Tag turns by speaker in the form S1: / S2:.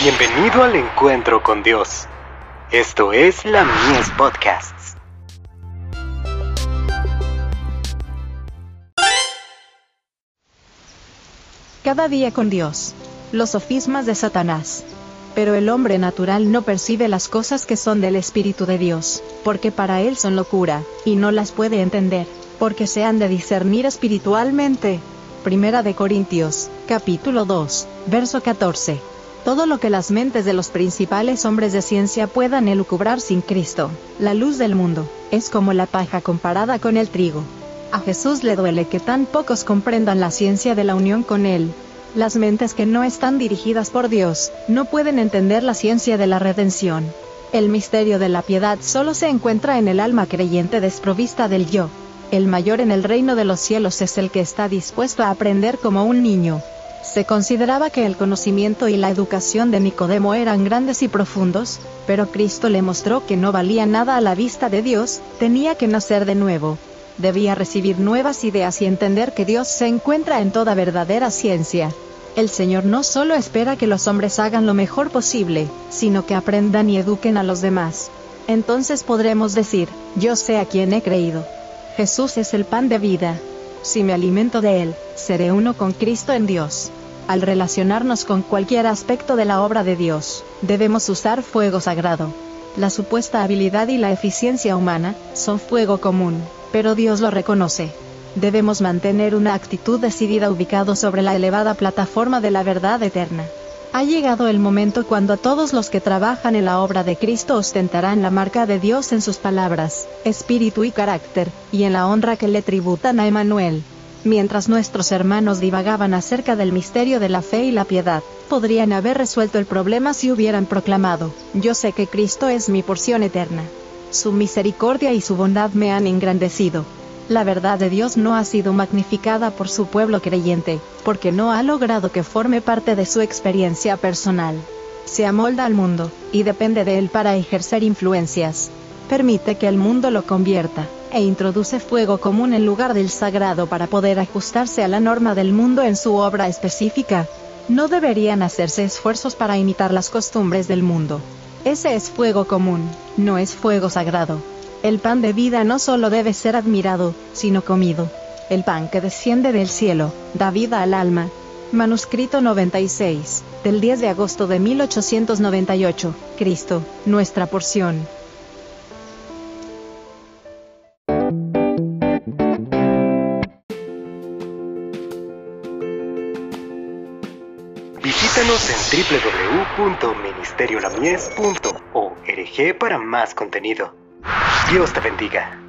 S1: Bienvenido al encuentro con Dios. Esto es la Mies Podcasts.
S2: Cada día con Dios. Los sofismas de Satanás. Pero el hombre natural no percibe las cosas que son del Espíritu de Dios, porque para él son locura, y no las puede entender, porque se han de discernir espiritualmente. Primera de Corintios, capítulo 2, verso 14 todo lo que las mentes de los principales hombres de ciencia puedan elucubrar sin Cristo, la luz del mundo, es como la paja comparada con el trigo. A Jesús le duele que tan pocos comprendan la ciencia de la unión con Él. Las mentes que no están dirigidas por Dios, no pueden entender la ciencia de la redención. El misterio de la piedad solo se encuentra en el alma creyente desprovista del yo. El mayor en el reino de los cielos es el que está dispuesto a aprender como un niño, se consideraba que el conocimiento y la educación de Nicodemo eran grandes y profundos, pero Cristo le mostró que no valía nada a la vista de Dios, tenía que nacer de nuevo. Debía recibir nuevas ideas y entender que Dios se encuentra en toda verdadera ciencia. El Señor no solo espera que los hombres hagan lo mejor posible, sino que aprendan y eduquen a los demás. Entonces podremos decir, yo sé a quien he creído. Jesús es el pan de vida. Si me alimento de Él, seré uno con Cristo en Dios. Al relacionarnos con cualquier aspecto de la obra de Dios, debemos usar fuego sagrado. La supuesta habilidad y la eficiencia humana son fuego común, pero Dios lo reconoce. Debemos mantener una actitud decidida ubicado sobre la elevada plataforma de la verdad eterna. Ha llegado el momento cuando todos los que trabajan en la obra de Cristo ostentarán la marca de Dios en sus palabras, espíritu y carácter, y en la honra que le tributan a Emanuel. Mientras nuestros hermanos divagaban acerca del misterio de la fe y la piedad, podrían haber resuelto el problema si hubieran proclamado, yo sé que Cristo es mi porción eterna. Su misericordia y su bondad me han engrandecido. La verdad de Dios no ha sido magnificada por su pueblo creyente, porque no ha logrado que forme parte de su experiencia personal. Se amolda al mundo, y depende de él para ejercer influencias. Permite que el mundo lo convierta e introduce fuego común en lugar del sagrado para poder ajustarse a la norma del mundo en su obra específica. No deberían hacerse esfuerzos para imitar las costumbres del mundo. Ese es fuego común, no es fuego sagrado. El pan de vida no solo debe ser admirado, sino comido. El pan que desciende del cielo, da vida al alma. Manuscrito 96, del 10 de agosto de 1898, Cristo, nuestra porción.
S1: Visítanos en www.ministeriolamies.org para más contenido. Dios te bendiga.